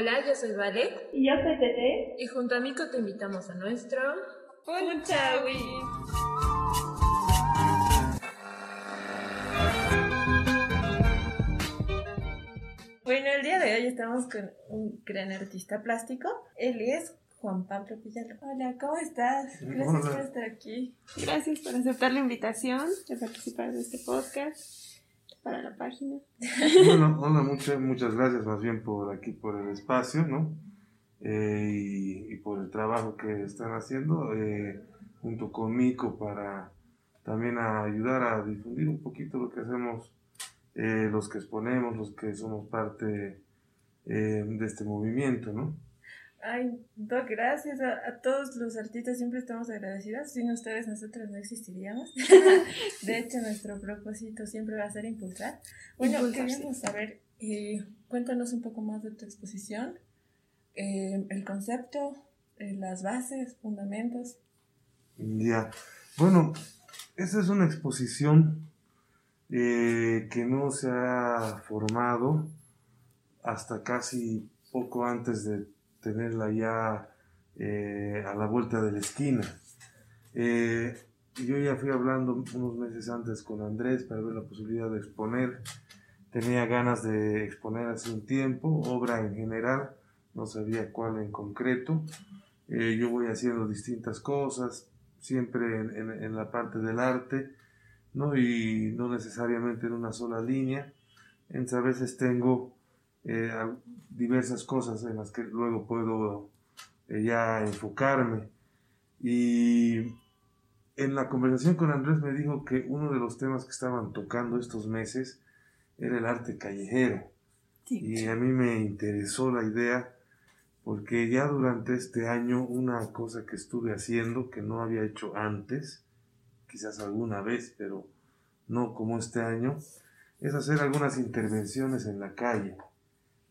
Hola, yo soy Vale. Y yo soy Tete. Y junto a Mico te invitamos a nuestro... ¡Punchawi! Bueno, el día de hoy estamos con un gran artista plástico. Él es Juan Pablo Villalobos. Hola, ¿cómo estás? Gracias por estar aquí. Gracias por aceptar la invitación de participar de este podcast para la página. Bueno, hola, muchas, muchas gracias más bien por aquí, por el espacio, ¿no? Eh, y, por el trabajo que están haciendo eh, junto con Mico para también ayudar a difundir un poquito lo que hacemos eh, los que exponemos, los que somos parte de este movimiento, ¿no? Ay, Doc, gracias a, a, todos los artistas, siempre estamos agradecidos. Sin ustedes nosotros no existiríamos. de hecho, nuestro propósito siempre va a ser impulsar. Bueno, queríamos saber, eh, cuéntanos un poco más de tu exposición, eh, el concepto, eh, las bases, fundamentos. Ya, bueno, esa es una exposición que no se ha formado hasta casi poco antes de tenerla ya eh, a la vuelta de la esquina. Eh, yo ya fui hablando unos meses antes con Andrés para ver la posibilidad de exponer. Tenía ganas de exponer hace un tiempo, obra en general, no sabía cuál en concreto. Eh, yo voy haciendo distintas cosas, siempre en, en, en, la parte del arte, ¿no? y no necesariamente en una sola línea. Entonces a veces tengo eh, diversas cosas en las que luego puedo eh, ya enfocarme. Y en la conversación con Andrés me dijo que uno de los temas que estaban tocando estos meses era el arte callejero. Sí. Y a mí me interesó la idea porque ya durante este año una cosa que estuve haciendo que no había hecho antes, quizás alguna vez, pero no como este año, es hacer algunas intervenciones en la calle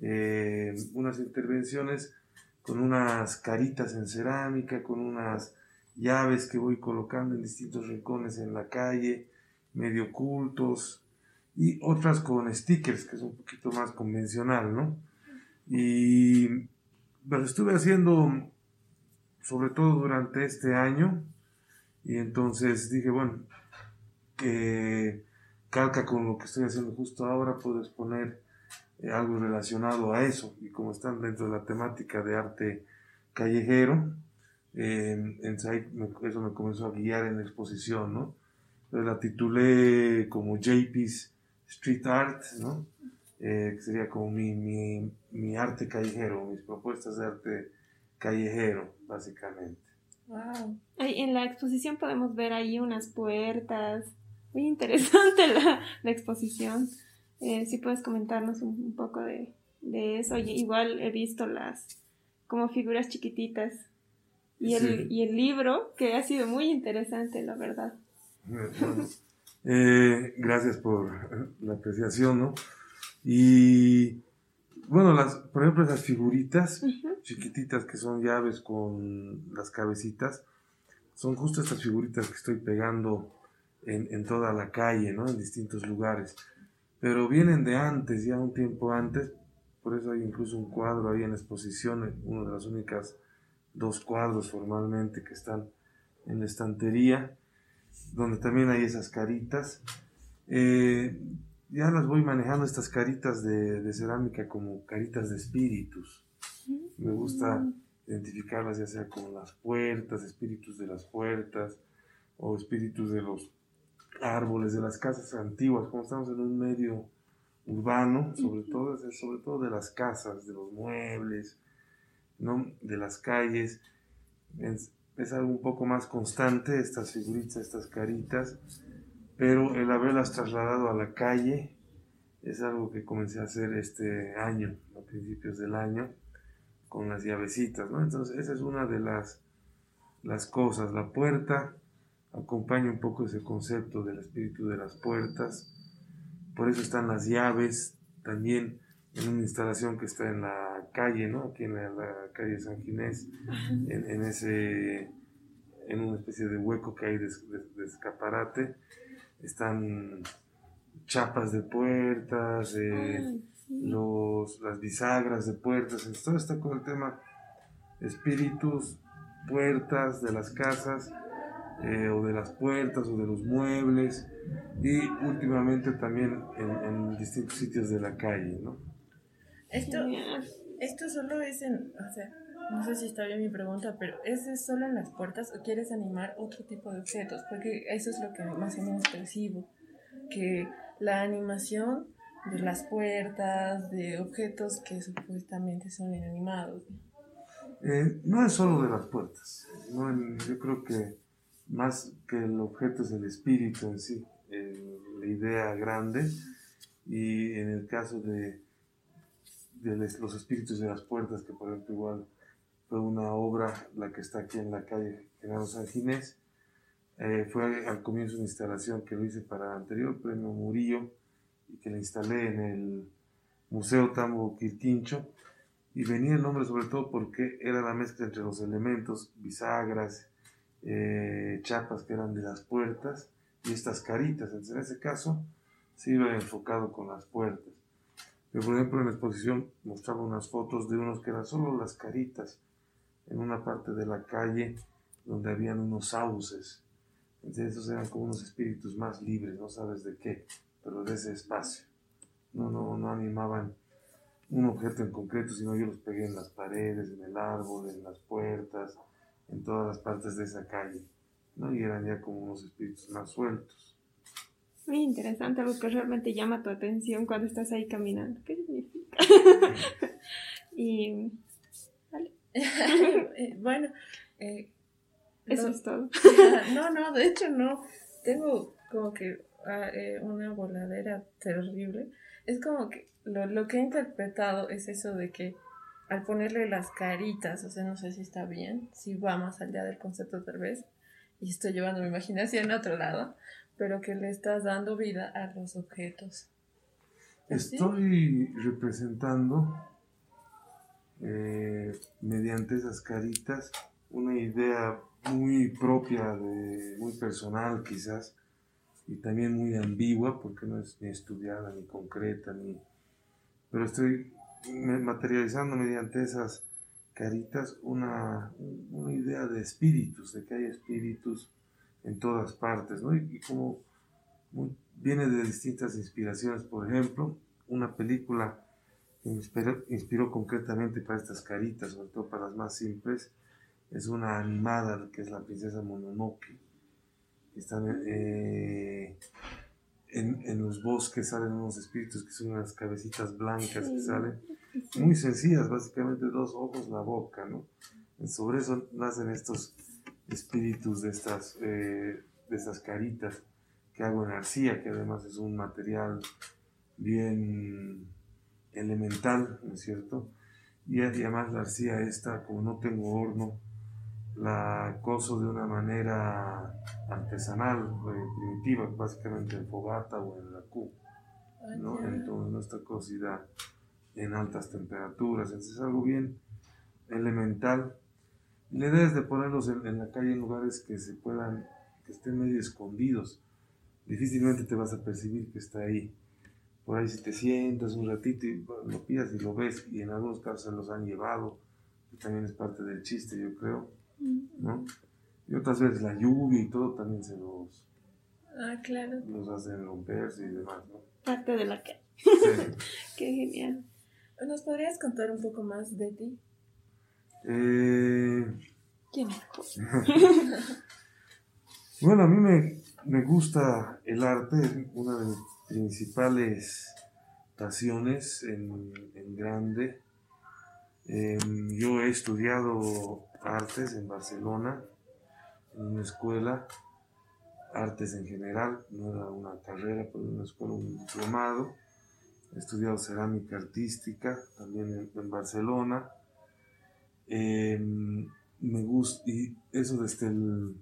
eh, unas intervenciones con unas caritas en cerámica, con unas llaves que voy colocando en distintos rincones en la calle, medio ocultos, y otras con stickers, que es un poquito más convencional, ¿no? Y lo estuve haciendo sobre todo durante este año, y entonces dije, bueno, que calca con lo que estoy haciendo justo ahora, puedo exponer eh, algo relacionado a eso. Y como están dentro de la temática de arte callejero, eh, eso me comenzó a guiar en la exposición, ¿no? Entonces la titulé como JP's Street Art, ¿no? Eh, que sería como mi, mi, mi, arte callejero, mis propuestas de arte callejero, básicamente. Wow. En la exposición podemos ver ahí unas puertas. Muy interesante la, la exposición. Eh, si puedes comentarnos un, un poco de, de, eso. igual he visto las como figuras chiquititas y el, sí. y el libro que ha sido muy interesante, la verdad. Eh, gracias por la apreciación, ¿no? Y bueno, las, por ejemplo, esas figuritas uh -huh. chiquititas que son llaves con las cabecitas, son justo estas figuritas que estoy pegando en, en toda la calle, ¿no? En distintos lugares pero vienen de antes, ya un tiempo antes, por eso hay incluso un cuadro ahí en exposición, uno de las únicas dos cuadros formalmente que están en la estantería, donde también hay esas caritas. Eh, ya las voy manejando estas caritas de, de, cerámica como caritas de espíritus. Me gusta identificarlas ya sea con las puertas, espíritus de las puertas o espíritus de los árboles, de las casas antiguas, como estamos en un medio urbano, sobre todo, sobre todo de las casas, de los muebles, ¿no? de las calles. Es, es algo un poco más constante, estas figuritas, estas caritas, pero el haberlas trasladado a la calle es algo que comencé a hacer este año, a principios del año, con las llavecitas, ¿no? Entonces, esa es una de las, las cosas, la puerta, acompaña un poco ese concepto del espíritu de las puertas. Por eso están las llaves también en una instalación que está en la calle, ¿no? Aquí en la, la calle San Ginés, en, en, ese, en una especie de hueco que hay de, de, de escaparate, están chapas de puertas, eh, los, las bisagras de puertas, entonces todo está con el tema espíritus, puertas de las casas, eh, o de las puertas, o de los muebles, y últimamente también en, distintos sitios de la calle, ¿no? Esto, esto solo es en, o sea, no sé si está bien mi pregunta, pero ¿es solo en las puertas o quieres animar otro tipo de objetos? Porque eso es lo que más o menos percibo, que la animación de las puertas, de objetos que supuestamente son inanimados. Eh, no es solo de las puertas, yo creo que más que el objeto es el espíritu en sí, la idea grande, y en el caso de, de los espíritus de las puertas, que por ejemplo igual fue una obra, la que está aquí en la calle General San Ginés, eh, fue al comienzo una instalación que lo hice para el anterior premio Murillo y que la instalé en el Museo Tambo Quirquincho y venía el nombre sobre todo porque era la mezcla entre los elementos, bisagras, eh, chapas que eran de las puertas y estas caritas. Entonces, en ese caso se iba enfocado con las puertas. Pero por ejemplo en la exposición mostraba unas fotos de unos que eran solo las caritas en una parte de la calle donde habían unos sauces entonces esos eran como unos espíritus más libres, no sabes de qué, pero de ese espacio. No, no, no animaban un objeto en concreto, sino yo los pegué en las paredes, en el árbol, en las puertas, en todas las partes de esa calle. ¿no? Y eran ya como unos espíritus más sueltos. Muy interesante, algo que realmente llama tu atención cuando estás ahí caminando. ¿Qué significa? y. Vale. Bueno, eh, eso es todo. no, no, de hecho no. Tengo como que ah, eh, una voladera terrible. Es como que lo, lo que he interpretado es eso de que al ponerle las caritas, o sea, no sé si está bien, si va más allá del concepto tal vez, y estoy llevando mi imaginación a otro lado, pero que le estás dando vida a los objetos. Estoy representando eh, mediante esas caritas una idea muy propia, muy personal quizás, y también muy ambigua, porque no es ni estudiada, ni concreta, ni... Pero estoy materializando mediante esas caritas una, una idea de espíritus, de que hay espíritus en todas partes, ¿no? Y, como viene de distintas inspiraciones, por ejemplo, una película que inspiró, inspiró concretamente para estas caritas, sobre todo para las más simples, es una animada que es la princesa Mononoke. Eh, en, los bosques, salen unos espíritus que son unas cabecitas blancas que salen, muy sencillas, básicamente dos ojos, la boca, ¿no? Sobre eso nacen estos espíritus de estas, eh, de estas caritas que hago en arcilla, que además es un material bien elemental, ¿no es cierto? Y además la arcilla esta, como no tengo horno, la coso de una manera artesanal, eh, primitiva, básicamente en fogata o en la cu, ¿no? Entonces no está cocida en altas temperaturas, entonces es algo bien elemental. La idea es de ponerlos en, la calle en lugares que se puedan, que estén medio escondidos. Difícilmente te vas a percibir que está ahí. Por ahí si te sientas un ratito y lo pillas y lo ves, y en algunos casos se los han llevado, que también es parte del chiste, yo creo ¿no? Y otras veces la lluvia y todo también se los, ah, claro. los hacen romperse y demás, ¿no? Parte de la que. Qué genial. ¿Nos podrías contar un poco más de ti? Eh... ¿Quién bueno, a mí me, me gusta el arte, una de mis principales pasiones en, en grande. Em, yo he estudiado artes en Barcelona, en una escuela, artes en general, no era una carrera, pero una escuela, un diplomado. He estudiado cerámica artística también en, Barcelona. Em, me gusta, y eso desde el,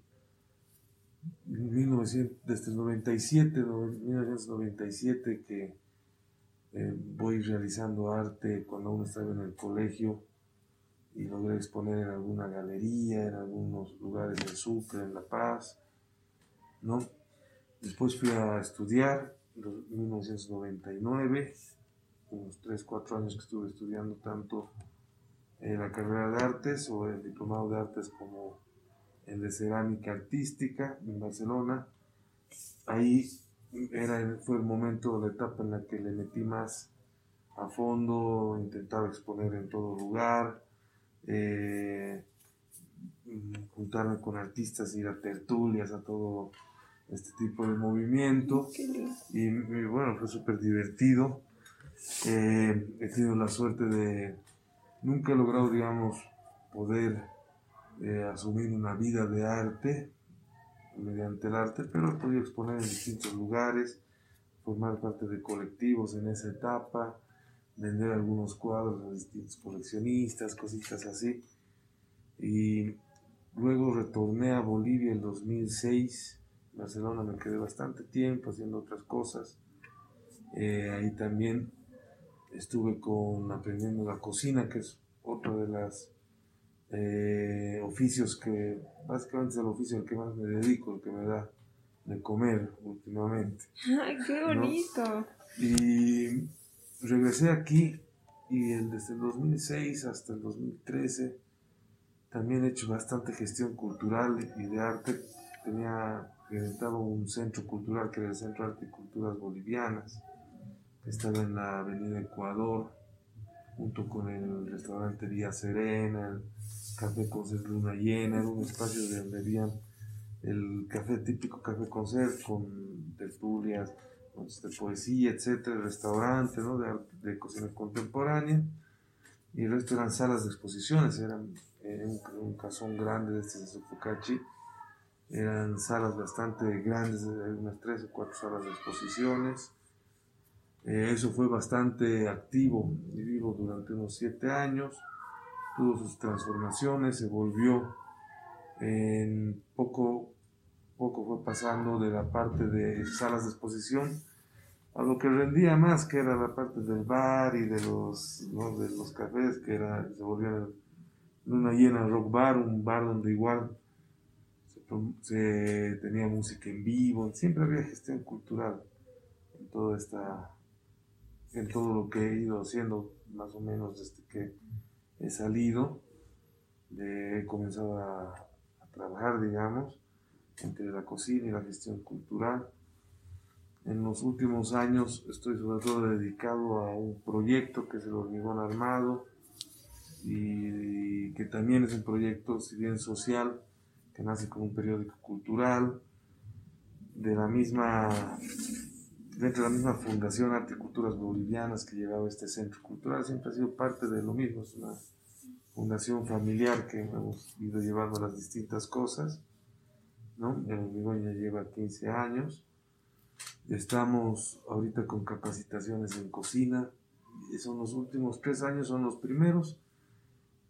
1900, desde el 97, 1997 que eh, voy realizando arte cuando uno estaba en el colegio y logré exponer en alguna galería, en algunos lugares de Sucre, en La Paz, ¿no? Después fui a estudiar en 1999 unos 3, 4 años que estuve estudiando tanto en la carrera de artes o el diplomado de artes como el de cerámica artística en Barcelona. Ahí era, fue el momento, la etapa en la que le metí más a fondo, intentaba exponer en todo lugar, eh, juntarme con artistas, ir a tertulias, a todo este tipo de movimiento. Y, bueno, fue súper divertido. Eh, he tenido la suerte de, nunca he logrado, digamos, poder eh, asumir una vida de arte mediante el arte, pero he podido exponer en distintos lugares, formar parte de colectivos en esa etapa, vender algunos cuadros a distintos coleccionistas, cositas así. Y luego retorné a Bolivia en 2006. Barcelona me quedé bastante tiempo haciendo otras cosas. Eh, ahí también estuve con aprendiendo la cocina, que es otro de los eh, oficios que básicamente es el oficio al que más me dedico, el que me da de comer últimamente. ¡Ay, qué bonito! Y regresé aquí y desde el 2006 hasta el 2013 también he hecho bastante gestión cultural y de arte. Tenía presentado un centro cultural que era el Centro de Arte y Culturas Bolivianas, que estaba en la Avenida Ecuador, junto con el restaurante Vía Serena, el Café Concert Luna Llena, era un espacio donde había el café típico Café Concert con tertulias, de poesía, etcétera, restaurante, ¿no? de, de, cocina contemporánea, y el resto eran salas de exposiciones, eran eh, un, un, casón grande de este de Sofocachi, eran salas bastante grandes, unas tres o cuatro salas de exposiciones. Eh, eso fue bastante activo y vivo durante unos siete años, tuvo sus transformaciones, se volvió en poco poco fue pasando de la parte de salas de exposición a lo que rendía más, que era la parte del bar y de los, de los cafés, que era, se volvió una llena rock bar, un bar donde igual se, tenía música en vivo, siempre había gestión cultural en toda esta, en todo lo que he ido haciendo más o menos desde que he salido, he comenzado a, trabajar, digamos, entre la cocina y la gestión cultural. En los últimos años estoy sobre todo dedicado a un proyecto que es el hormigón armado y que también es un proyecto, si bien social, que nace como un periódico cultural. De la misma dentro de la misma Fundación Arte y Culturas Bolivianas que llevaba este centro cultural, siempre ha sido parte de lo mismo, es una fundación familiar que hemos ido llevando las distintas cosas, ¿no? El ya lleva 15 años Estamos ahorita con capacitaciones en cocina. Son los últimos tres años, son los primeros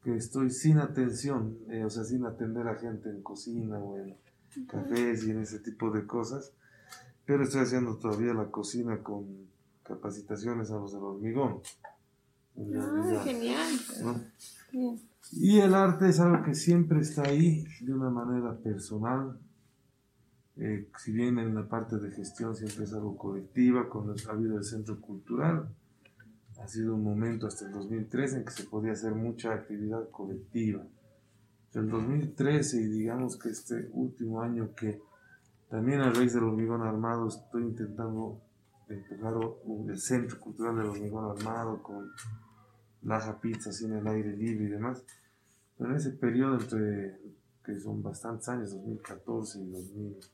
que estoy sin atención, eh, o sea, sin atender a gente en cocina o en cafés y en ese tipo de cosas. Pero estoy haciendo todavía la cocina con capacitaciones a los del hormigón. Ah, genial. Y el arte es algo que siempre está ahí de una manera personal, eh, si bien en la parte de gestión siempre es algo colectiva, cuando ha habido el centro cultural, ha sido un momento hasta el 2013 en que se podía hacer mucha actividad colectiva. El 2013 y digamos que este último año que también a raíz del hormigón armado estoy intentando empujar el centro cultural del hormigón armado con Laja Pizza así en el aire libre y demás. Pero en ese periodo entre que son bastantes años, 2014 y 2015,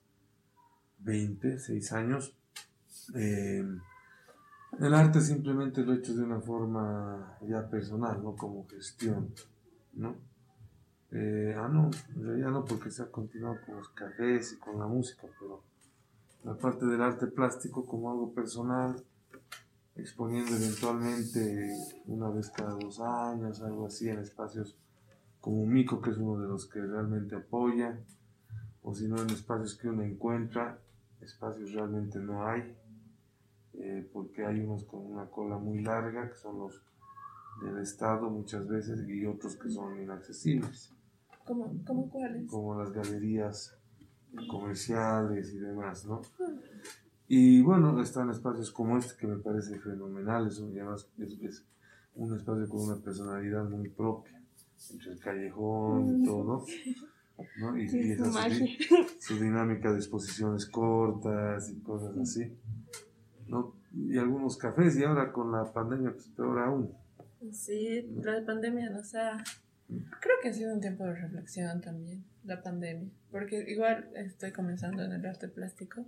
26 años. Eh, el arte simplemente lo he hecho de una forma ya personal, no como gestión, ¿no? Eh, ah, no, en realidad no, porque se ha continuado con los cafés y con la música, pero la parte del arte plástico como algo personal, exponiendo eventualmente una vez cada dos años, algo así, en espacios como Mico, que es uno de los que realmente apoya, o si no en espacios que uno encuentra espacios realmente no hay, eh, porque hay unos con una cola muy larga, que son los del Estado muchas veces, y otros que son inaccesibles. ¿Cómo, cuáles? Como las galerías comerciales y demás, ¿no? Y bueno, están espacios como este que me parece fenomenal, eso, además es, es un espacio con una personalidad muy propia, entre el callejón y todo, ¿no? Y, y su esa su, su dinámica de exposiciones cortas y cosas así, ¿no? Y algunos cafés, y ahora con la pandemia, pues peor aún. Sí, la pandemia nos ha... Creo que ha sido un tiempo de reflexión también, la pandemia. Porque igual estoy comenzando en el arte plástico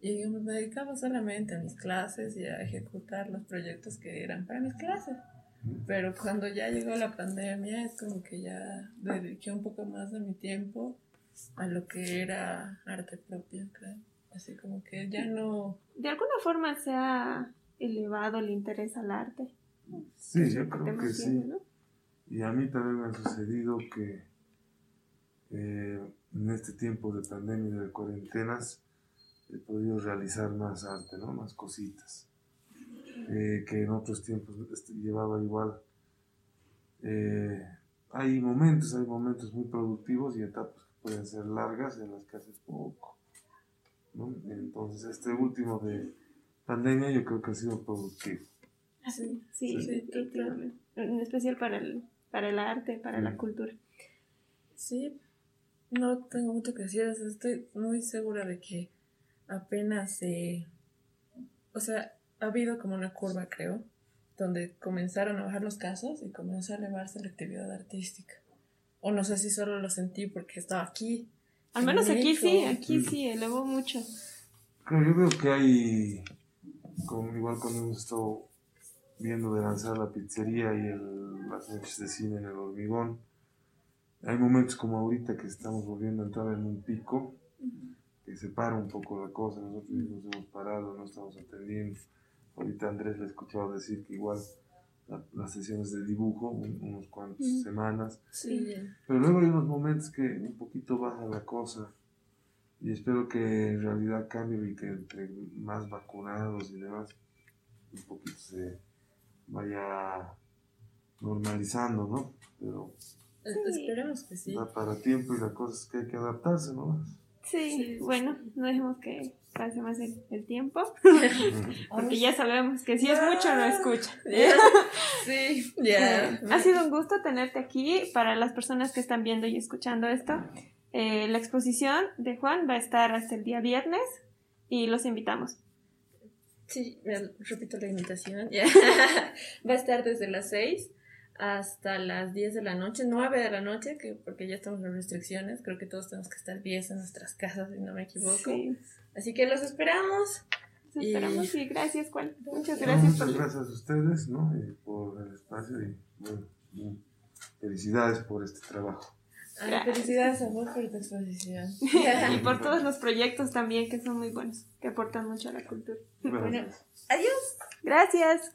y yo me dedicaba solamente a mis clases y a ejecutar los proyectos que eran para mis clases. Pero cuando ya llegó la pandemia es como que ya dediqué un poco más de mi tiempo a lo que era arte propio, creo. Así como que ya no... De alguna forma se ha elevado el interés al arte. Sí, Es yo creo que sí. ¿no? Y a mí también me ha sucedido que eh, en este tiempo de pandemia y de cuarentenas he podido realizar más arte, ¿no? Más cositas. Eh, que en otros tiempos este, llevaba igual. Eh, hay momentos, hay momentos muy productivos y etapas que pueden ser largas en las que haces poco. ¿no? Entonces, este último de pandemia yo creo que ha sido productivo. Sí, sí, Sí, definitivamente. En especial para el, para el arte, para la Mm. cultura. Sí, no tengo mucho que decir, estoy muy segura de que apenas se... O sea, ha habido como una curva, creo, donde comenzaron a bajar los casos y comenzó a elevarse la actividad artística. O no sé si solo lo sentí porque estaba aquí. Al en menos aquí sí, aquí sí, elevó mucho. Claro, yo veo que hay, como igual cuando hemos estado viendo de lanzar la pizzería y el- las noches de cine en el hormigón, hay momentos como ahorita que estamos volviendo a entrar en un pico, que se para un poco la cosa, nosotros mismos hemos parado, no estamos atendiendo. Ahorita Andrés le he escuchado decir que igual la- las sesiones de dibujo, un- unos cuantas Mm. semanas, Sí, pero luego hay unos momentos que un poquito baja la cosa. Y espero que en realidad cambie y que entre más vacunados y demás un poquito se vaya normalizando, ¿no? Pero Sí. esperemos que sí. da para tiempo y la cosa es que hay que adaptarse, ¿no? Sí, Sí. bueno, no dejemos que pase más el, el tiempo, porque ya sabemos que si es mucho no escucha. Sí, ya. Eh, ha sido un gusto tenerte aquí. Para las personas que están viendo y escuchando esto, eh, la exposición de Juan va a estar hasta el día viernes y los invitamos. Sí, eh, repito la invitación. Va a estar desde las 6 hasta las 10 de la noche, 9 de la noche, que porque ya estamos en restricciones. Creo que todos tenemos que estar 10 en nuestras casas, si no me equivoco. Sí, Así que los esperamos. los esperamos y gracias Juan. Muchas gracias muchas gracias a ustedes, ¿no? Y por el espacio y bueno, y felicidades por este trabajo. Ay, felicidades, amor, por tu exposición. y por todos los proyectos también que son muy buenos, que aportan mucho a la cultura. Bueno, adiós. Gracias.